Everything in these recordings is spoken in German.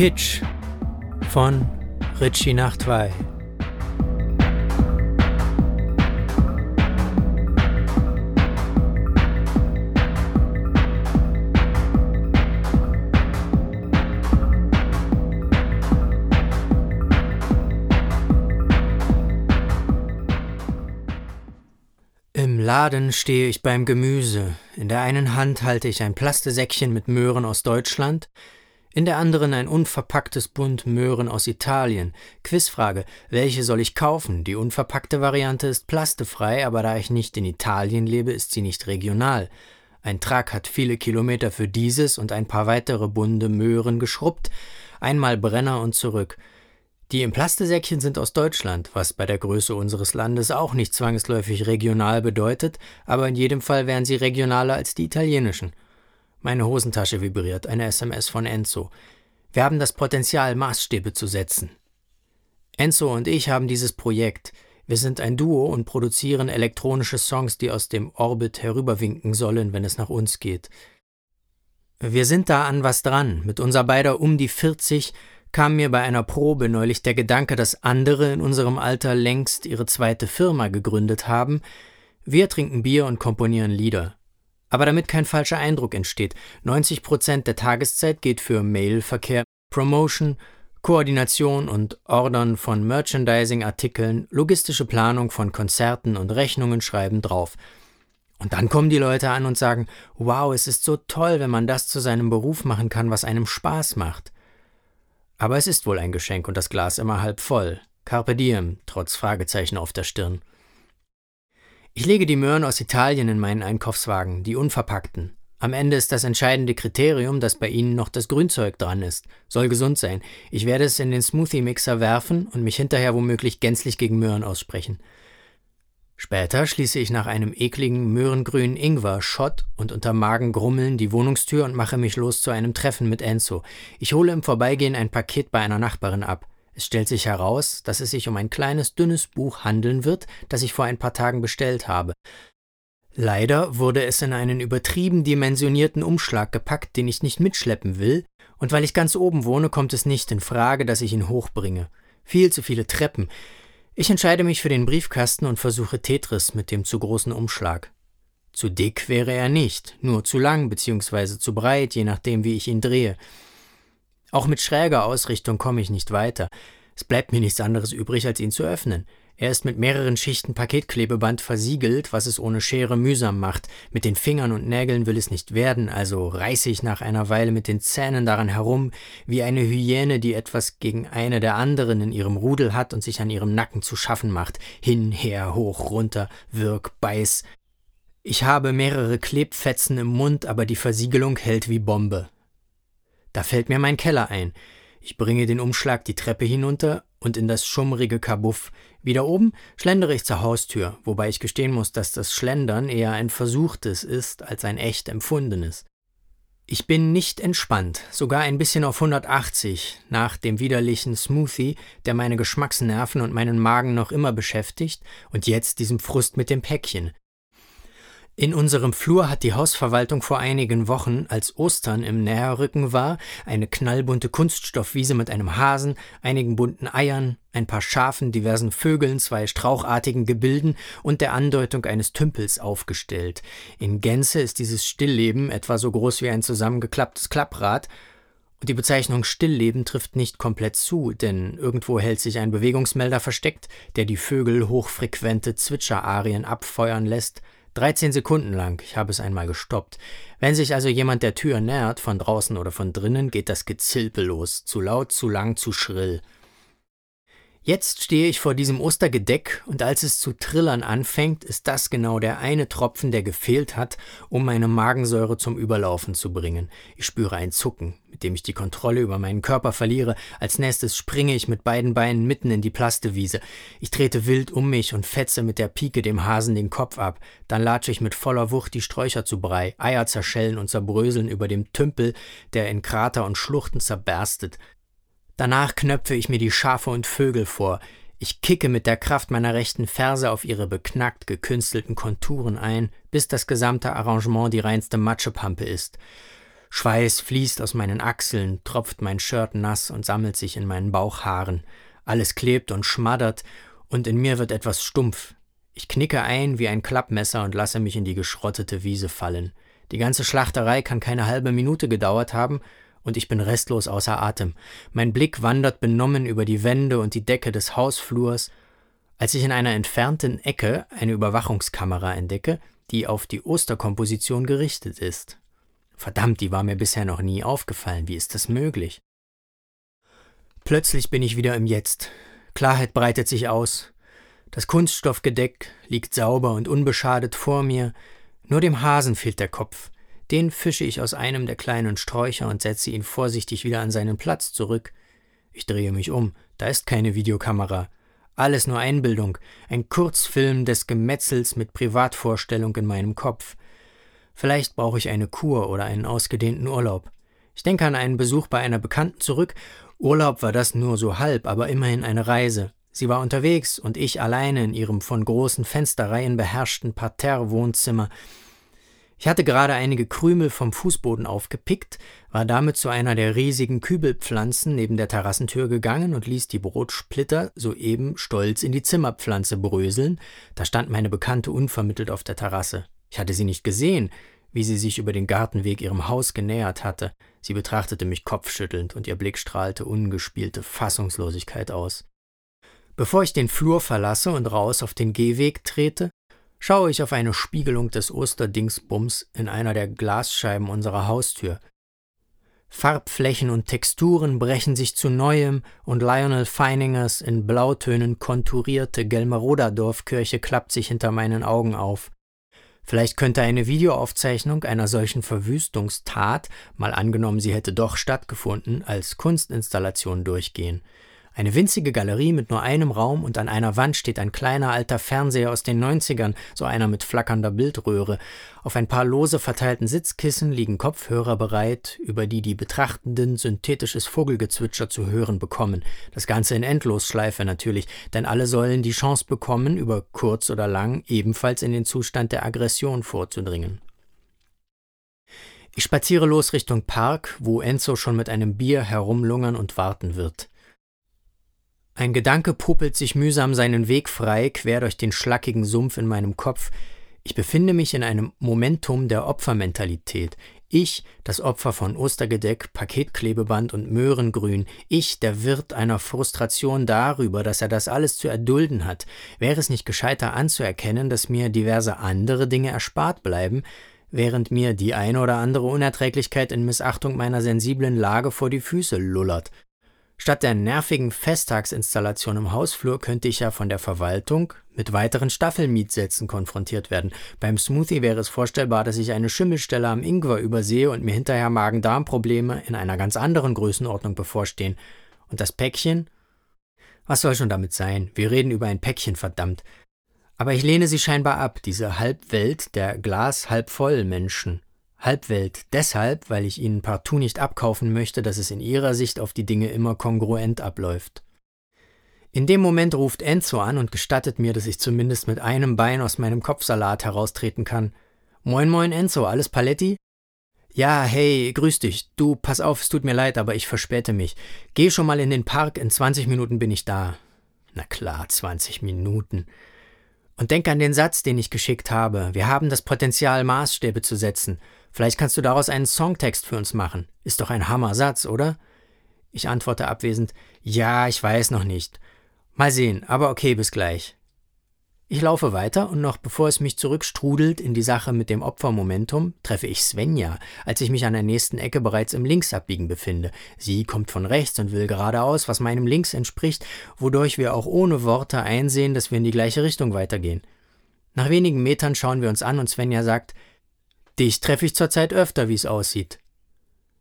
Kitsch von Richie Nachtwey. Im Laden stehe ich beim Gemüse. In der einen Hand halte ich ein Plastesäckchen mit Möhren aus Deutschland, in der anderen ein unverpacktes Bund Möhren aus Italien. Quizfrage: Welche soll ich kaufen? Die unverpackte Variante ist plastefrei, aber da ich nicht in Italien lebe, ist sie nicht regional. Ein Truck hat viele Kilometer für dieses und ein paar weitere Bunde Möhren geschrubbt, einmal Brenner und zurück. Die im Plastesäckchen sind aus Deutschland, was bei der Größe unseres Landes auch nicht zwangsläufig regional bedeutet, aber in jedem Fall wären sie regionaler als die italienischen. Meine Hosentasche vibriert, eine SMS von Enzo. Wir haben das Potenzial, Maßstäbe zu setzen. Enzo und ich haben dieses Projekt. Wir sind ein Duo und produzieren elektronische Songs, die aus dem Orbit herüberwinken sollen, wenn es nach uns geht. Wir sind da an was dran. Mit unser beider um die 40 kam mir bei einer Probe neulich der Gedanke, dass andere in unserem Alter längst ihre zweite Firma gegründet haben. Wir trinken Bier und komponieren Lieder. Aber damit kein falscher Eindruck entsteht, 90 Prozent der Tageszeit geht für Mailverkehr, Promotion, Koordination und Ordern von Merchandising-Artikeln, logistische Planung von Konzerten und Rechnungen schreiben drauf. Und dann kommen die Leute an und sagen, wow, es ist so toll, wenn man das zu seinem Beruf machen kann, was einem Spaß macht. Aber es ist wohl ein Geschenk und das Glas immer halb voll. Carpe diem, trotz Fragezeichen auf der Stirn. Ich lege die Möhren aus Italien in meinen Einkaufswagen, die unverpackten. Am Ende ist das entscheidende Kriterium, dass bei ihnen noch das Grünzeug dran ist. Soll gesund sein. Ich werde es in den Smoothie-Mixer werfen und mich hinterher womöglich gänzlich gegen Möhren aussprechen. Später schließe ich nach einem ekligen möhrengrünen Ingwer-Shot und unter Magengrummeln die Wohnungstür und mache mich los zu einem Treffen mit Enzo. Ich hole im Vorbeigehen ein Paket bei einer Nachbarin ab. Es stellt sich heraus, dass es sich um ein kleines, dünnes Buch handeln wird, das ich vor ein paar Tagen bestellt habe. Leider wurde es in einen übertrieben dimensionierten Umschlag gepackt, den ich nicht mitschleppen will, und weil ich ganz oben wohne, kommt es nicht in Frage, dass ich ihn hochbringe. Viel zu viele Treppen. Ich entscheide mich für den Briefkasten und versuche Tetris mit dem zu großen Umschlag. Zu dick wäre er nicht, nur zu lang bzw. zu breit, je nachdem, wie ich ihn drehe. Auch mit schräger Ausrichtung komme ich nicht weiter. Es bleibt mir nichts anderes übrig, als ihn zu öffnen. Er ist mit mehreren Schichten Paketklebeband versiegelt, was es ohne Schere mühsam macht. Mit den Fingern und Nägeln will es nicht werden, also reiße ich nach einer Weile mit den Zähnen daran herum, wie eine Hyäne, die etwas gegen eine der anderen in ihrem Rudel hat und sich an ihrem Nacken zu schaffen macht. Hin, her, hoch, runter, wirk, beiß. Ich habe mehrere Klebfetzen im Mund, aber die Versiegelung hält wie Bombe. Da fällt mir mein Keller ein. Ich bringe den Umschlag die Treppe hinunter und in das schummrige Kabuff. Wieder oben schlendere ich zur Haustür, wobei ich gestehen muss, dass das Schlendern eher ein versuchtes ist als ein echt empfundenes. Ich bin nicht entspannt, sogar ein bisschen auf 180, nach dem widerlichen Smoothie, der meine Geschmacksnerven und meinen Magen noch immer beschäftigt, und jetzt diesem Frust mit dem Päckchen. In unserem Flur hat die Hausverwaltung vor einigen Wochen, als Ostern im Näherrücken war, eine knallbunte Kunststoffwiese mit einem Hasen, einigen bunten Eiern, ein paar Schafen, diversen Vögeln, zwei strauchartigen Gebilden und der Andeutung eines Tümpels aufgestellt. In Gänze ist dieses Stillleben etwa so groß wie ein zusammengeklapptes Klapprad, und die Bezeichnung Stillleben trifft nicht komplett zu, denn irgendwo hält sich ein Bewegungsmelder versteckt, der die Vögel hochfrequente Zwitscherarien abfeuern lässt, 13 Sekunden lang, ich habe es einmal gestoppt. Wenn sich also jemand der Tür nähert, von draußen oder von drinnen, geht das Gezilpe los, zu laut, zu lang, zu schrill. Jetzt stehe ich vor diesem Ostergedeck und als es zu trillern anfängt, ist das genau der eine Tropfen, der gefehlt hat, um meine Magensäure zum Überlaufen zu bringen. Ich spüre ein Zucken, mit dem ich die Kontrolle über meinen Körper verliere. Als nächstes springe ich mit beiden Beinen mitten in die Plastewiese. Ich trete wild um mich und fetze mit der Pike dem Hasen den Kopf ab. Dann latsche ich mit voller Wucht die Sträucher zu Brei. Eier zerschellen und zerbröseln über dem Tümpel, der in Krater und Schluchten zerberstet. Danach knöpfe ich mir die Schafe und Vögel vor. Ich kicke mit der Kraft meiner rechten Ferse auf ihre beknackt gekünstelten Konturen ein, bis das gesamte Arrangement die reinste Matschepampe ist. Schweiß fließt aus meinen Achseln, tropft mein Shirt nass und sammelt sich in meinen Bauchhaaren. Alles klebt und schmattert, und in mir wird etwas stumpf. Ich knicke ein wie ein Klappmesser und lasse mich in die geschrottete Wiese fallen. Die ganze Schlachterei kann keine halbe Minute gedauert haben, und ich bin restlos außer Atem. Mein Blick wandert benommen über die Wände und die Decke des Hausflurs, als ich in einer entfernten Ecke eine Überwachungskamera entdecke, die auf die Osterkomposition gerichtet ist. Verdammt, die war mir bisher noch nie aufgefallen. Wie ist das möglich? Plötzlich bin ich wieder im Jetzt. Klarheit breitet sich aus. Das Kunststoffgedeck liegt sauber und unbeschadet vor mir. Nur dem Hasen fehlt der Kopf. Den fische ich aus einem der kleinen Sträucher und setze ihn vorsichtig wieder an seinen Platz zurück. Ich drehe mich um. Da ist keine Videokamera. Alles nur Einbildung, ein Kurzfilm des Gemetzels mit Privatvorstellung in meinem Kopf. Vielleicht brauche ich eine Kur oder einen ausgedehnten Urlaub. Ich denke an einen Besuch bei einer Bekannten zurück. Urlaub war das nur so halb, aber immerhin eine Reise. Sie war unterwegs und ich alleine in ihrem von großen Fensterreihen beherrschten Parterre-Wohnzimmer. Ich hatte gerade einige Krümel vom Fußboden aufgepickt, war damit zu einer der riesigen Kübelpflanzen neben der Terrassentür gegangen und ließ die Brotsplitter soeben stolz in die Zimmerpflanze bröseln. Da stand meine Bekannte unvermittelt auf der Terrasse. Ich hatte sie nicht gesehen, wie sie sich über den Gartenweg ihrem Haus genähert hatte. Sie betrachtete mich kopfschüttelnd und ihr Blick strahlte ungespielte Fassungslosigkeit aus. Bevor ich den Flur verlasse und raus auf den Gehweg trete, schaue ich auf eine Spiegelung des Osterdingsbums in einer der Glasscheiben unserer Haustür. Farbflächen und Texturen brechen sich zu neuem und Lionel Feiningers in Blautönen konturierte Gelmeroder Dorfkirche klappt sich hinter meinen Augen auf. Vielleicht könnte eine Videoaufzeichnung einer solchen Verwüstungstat, mal angenommen sie hätte doch stattgefunden, als Kunstinstallation durchgehen. Eine winzige Galerie mit nur einem Raum und an einer Wand steht ein kleiner alter Fernseher aus den 90ern, so einer mit flackernder Bildröhre. Auf ein paar lose verteilten Sitzkissen liegen Kopfhörer bereit, über die die Betrachtenden synthetisches Vogelgezwitscher zu hören bekommen. Das Ganze in Endlosschleife natürlich, denn alle sollen die Chance bekommen, über kurz oder lang ebenfalls in den Zustand der Aggression vorzudringen. Ich spaziere los Richtung Park, wo Enzo schon mit einem Bier herumlungern und warten wird. Ein Gedanke puppelt sich mühsam seinen Weg frei, quer durch den schlackigen Sumpf in meinem Kopf. Ich befinde mich in einem Momentum der Opfermentalität. Ich, das Opfer von Ostergedeck, Paketklebeband und Möhrengrün, ich, der Wirt einer Frustration darüber, dass er das alles zu erdulden hat, wäre es nicht gescheiter anzuerkennen, dass mir diverse andere Dinge erspart bleiben, während mir die eine oder andere Unerträglichkeit in Missachtung meiner sensiblen Lage vor die Füße lullert. Statt der nervigen Festtagsinstallation im Hausflur könnte ich ja von der Verwaltung mit weiteren Staffelmietsätzen konfrontiert werden. Beim Smoothie wäre es vorstellbar, dass ich eine Schimmelstelle am Ingwer übersehe und mir hinterher Magen-Darm-Probleme in einer ganz anderen Größenordnung bevorstehen. Und das Päckchen? Was soll schon damit sein? Wir reden über ein Päckchen, verdammt. Aber ich lehne sie scheinbar ab, diese Halbwelt der Glas halb voll Menschen. Halbwelt deshalb, weil ich ihnen partout nicht abkaufen möchte, dass es in ihrer Sicht auf die Dinge immer kongruent abläuft. In dem Moment ruft Enzo an und gestattet mir, dass ich zumindest mit einem Bein aus meinem Kopfsalat heraustreten kann. Moin moin Enzo, alles Paletti? Ja, hey, grüß dich. Du, pass auf, es tut mir leid, aber ich verspäte mich. Geh schon mal in den Park, in 20 Minuten bin ich da. Na klar, 20 Minuten. Und denk an den Satz, den ich geschickt habe. Wir haben das Potenzial, Maßstäbe zu setzen. Vielleicht kannst du daraus einen Songtext für uns machen. Ist doch ein Hammersatz, oder? Ich antworte abwesend, ja, ich weiß noch nicht. Mal sehen, aber okay, bis gleich. Ich laufe weiter und noch bevor es mich zurückstrudelt in die Sache mit dem Opfermomentum, treffe ich Svenja, als ich mich an der nächsten Ecke bereits im Linksabbiegen befinde. Sie kommt von rechts und will geradeaus, was meinem Links entspricht, wodurch wir auch ohne Worte einsehen, dass wir in die gleiche Richtung weitergehen. Nach wenigen Metern schauen wir uns an und Svenja sagt, Dich treffe ich zurzeit öfter, wie es aussieht.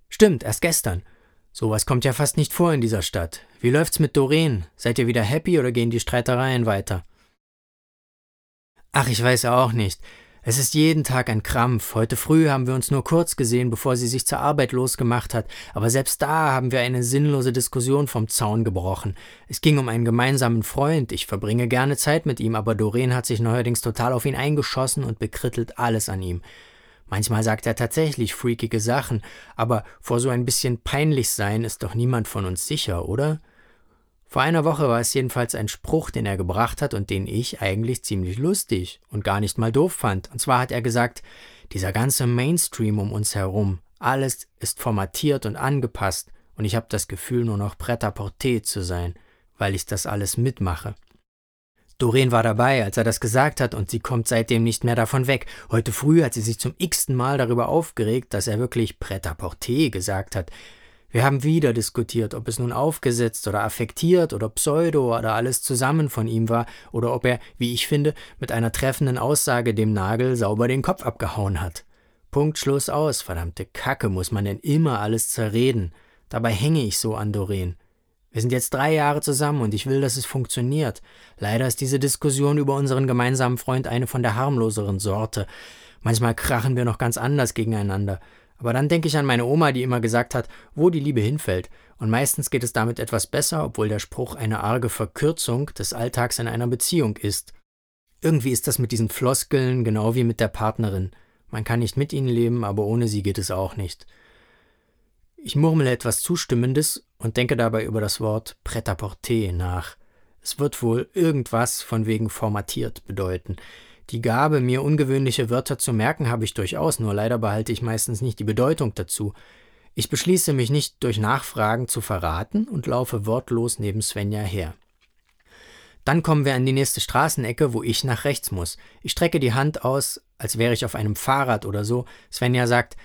Stimmt, erst gestern. Sowas kommt ja fast nicht vor in dieser Stadt. Wie läuft's mit Doreen? Seid ihr wieder happy oder gehen die Streitereien weiter? Ach, ich weiß auch nicht. Es ist jeden Tag ein Krampf. Heute früh haben wir uns nur kurz gesehen, bevor sie sich zur Arbeit losgemacht hat, aber selbst da haben wir eine sinnlose Diskussion vom Zaun gebrochen. Es ging um einen gemeinsamen Freund. Ich verbringe gerne Zeit mit ihm, aber Doreen hat sich neuerdings total auf ihn eingeschossen und bekrittelt alles an ihm. Manchmal sagt er tatsächlich freakige Sachen, aber vor so ein bisschen peinlich sein ist doch niemand von uns sicher, oder? Vor einer Woche war es jedenfalls ein Spruch, den er gebracht hat und den ich eigentlich ziemlich lustig und gar nicht mal doof fand. Und zwar hat er gesagt, dieser ganze Mainstream um uns herum, alles ist formatiert und angepasst und ich habe das Gefühl, nur noch Pret-à-porter zu sein, weil ich das alles mitmache. Doreen war dabei, als er das gesagt hat, und sie kommt seitdem nicht mehr davon weg. Heute früh hat sie sich zum x-ten Mal darüber aufgeregt, dass er wirklich Pret-à-porter gesagt hat. Wir haben wieder diskutiert, ob es nun aufgesetzt oder affektiert oder pseudo oder alles zusammen von ihm war, oder ob er, wie ich finde, mit einer treffenden Aussage dem Nagel sauber den Kopf abgehauen hat. Punkt Schluss aus, verdammte Kacke, muss man denn immer alles zerreden. Dabei hänge ich so an Doreen. Wir sind jetzt drei Jahre zusammen und ich will, dass es funktioniert. Leider ist diese Diskussion über unseren gemeinsamen Freund eine von der harmloseren Sorte. Manchmal krachen wir noch ganz anders gegeneinander. Aber dann denke ich an meine Oma, die immer gesagt hat, wo die Liebe hinfällt. Und meistens geht es damit etwas besser, obwohl der Spruch eine arge Verkürzung des Alltags in einer Beziehung ist. Irgendwie ist das mit diesen Floskeln genau wie mit der Partnerin. Man kann nicht mit ihnen leben, aber ohne sie geht es auch nicht. Ich murmle etwas Zustimmendes und denke dabei über das Wort Pret-à-porter nach. Es wird wohl irgendwas von wegen formatiert bedeuten. Die Gabe, mir ungewöhnliche Wörter zu merken, habe ich durchaus, nur leider behalte ich meistens nicht die Bedeutung dazu. Ich beschließe mich nicht durch Nachfragen zu verraten und laufe wortlos neben Svenja her. Dann kommen wir an die nächste Straßenecke, wo ich nach rechts muss. Ich strecke die Hand aus, als wäre ich auf einem Fahrrad oder so. Svenja sagt,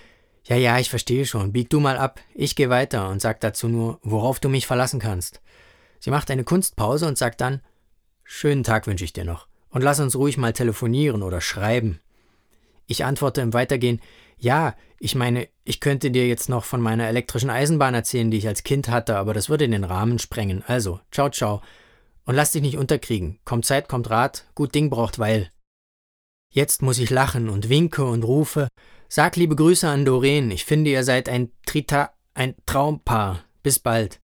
ja, ja, ich verstehe schon. Bieg du mal ab. Ich gehe weiter und sag dazu nur, worauf du mich verlassen kannst. Sie macht eine Kunstpause und sagt dann, schönen Tag wünsche ich dir noch. Und lass uns ruhig mal telefonieren oder schreiben. Ich antworte im Weitergehen, ja, ich meine, ich könnte dir jetzt noch von meiner elektrischen Eisenbahn erzählen, die ich als Kind hatte, aber das würde den Rahmen sprengen. Also, ciao, ciao. Und lass dich nicht unterkriegen. Kommt Zeit, kommt Rat, gut Ding braucht Weil. Jetzt muss ich lachen und winke und rufe, Sag liebe Grüße an Doreen. Ich finde, ihr seid ein Trita, ein Traumpaar. Bis bald.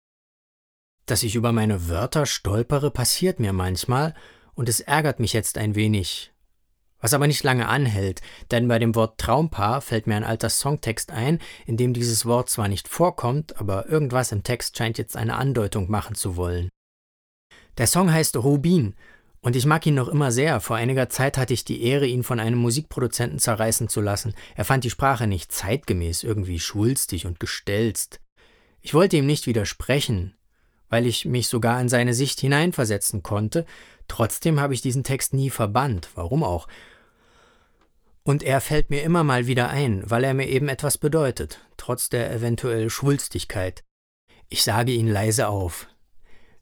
Dass ich über meine Wörter stolpere, passiert mir manchmal, und es ärgert mich jetzt ein wenig. Was aber nicht lange anhält, denn bei dem Wort Traumpaar fällt mir ein alter Songtext ein, in dem dieses Wort zwar nicht vorkommt, aber irgendwas im Text scheint jetzt eine Andeutung machen zu wollen. Der Song heißt Rubin und ich mag ihn noch immer sehr. Vor einiger Zeit hatte ich die Ehre, ihn von einem Musikproduzenten zerreißen zu lassen. Er fand die Sprache nicht zeitgemäß, irgendwie schwulstig und gestelzt. Ich wollte ihm nicht widersprechen, weil ich mich sogar in seine Sicht hineinversetzen konnte. Trotzdem habe ich diesen Text nie verbannt. Warum auch? Und er fällt mir immer mal wieder ein, weil er mir eben etwas bedeutet, trotz der eventuell Schwulstigkeit. Ich sage ihn leise auf.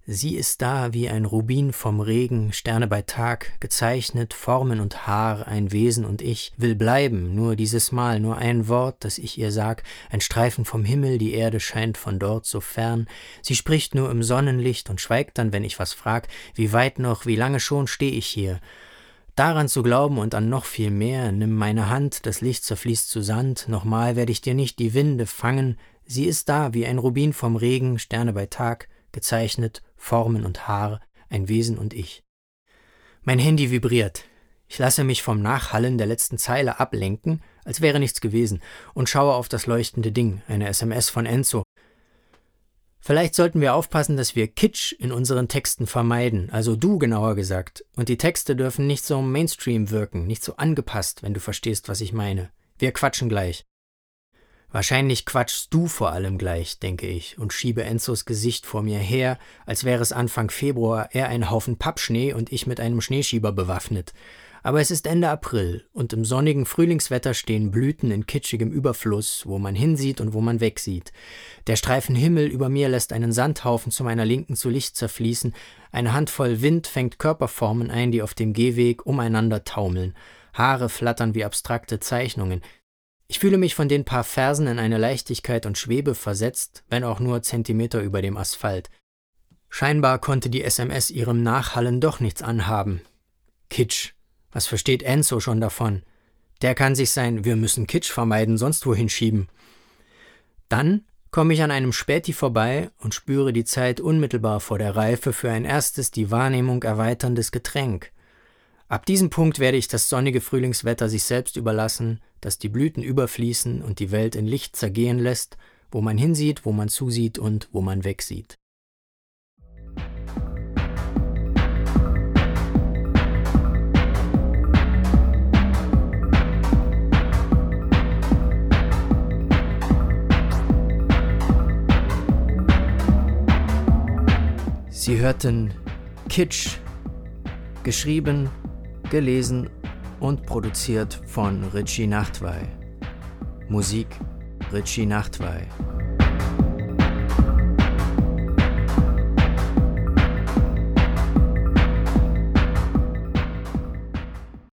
Sie ist da wie ein Rubin vom Regen, Sterne bei Tag, gezeichnet, Formen und Haar, ein Wesen und ich, will bleiben, nur dieses Mal, nur ein Wort, das ich ihr sag, ein Streifen vom Himmel, die Erde scheint von dort so fern, sie spricht nur im Sonnenlicht und schweigt dann, wenn ich was frag, wie weit noch, wie lange schon steh ich hier, Daran zu glauben und an noch viel mehr, nimm meine Hand, das Licht zerfließt zu Sand, nochmal werde ich dir nicht die Winde fangen, sie ist da wie ein Rubin vom Regen, Sterne bei Tag, gezeichnet, Formen und Haar, ein Wesen und ich. Mein Handy vibriert. Ich lasse mich vom Nachhallen der letzten Zeile ablenken, als wäre nichts gewesen, und schaue auf das leuchtende Ding, eine SMS von Enzo. Vielleicht sollten wir aufpassen, dass wir Kitsch in unseren Texten vermeiden, also du genauer gesagt, und die Texte dürfen nicht so Mainstream wirken, nicht so angepasst, wenn du verstehst, was ich meine. Wir quatschen gleich. Wahrscheinlich quatschst du vor allem gleich, denke ich, und schiebe Enzos Gesicht vor mir her, als wäre es Anfang Februar er ein Haufen Pappschnee und ich mit einem Schneeschieber bewaffnet. Aber es ist Ende April und im sonnigen Frühlingswetter stehen Blüten in kitschigem Überfluss, wo man hinsieht und wo man wegsieht. Der Streifen Himmel über mir lässt einen Sandhaufen zu meiner Linken zu Licht zerfließen, eine Handvoll Wind fängt Körperformen ein, die auf dem Gehweg umeinander taumeln. Haare flattern wie abstrakte Zeichnungen, ich fühle mich von den paar Versen in eine Leichtigkeit und Schwebe versetzt, wenn auch nur Zentimeter über dem Asphalt. Scheinbar konnte die SMS ihrem Nachhallen doch nichts anhaben. Kitsch. Was versteht Enzo schon davon? Der kann sich sein Wir müssen Kitsch vermeiden sonst wohin schieben. Dann komme ich an einem Späti vorbei und spüre die Zeit unmittelbar vor der Reife für ein erstes die Wahrnehmung erweiterndes Getränk. Ab diesem Punkt werde ich das sonnige Frühlingswetter sich selbst überlassen, das die Blüten überfließen und die Welt in Licht zergehen lässt, wo man hinsieht, wo man zusieht und wo man wegsieht. Sie hörten Kitsch, geschrieben, gelesen und produziert von Richie Nachtwey. Musik Richie Nachtwey.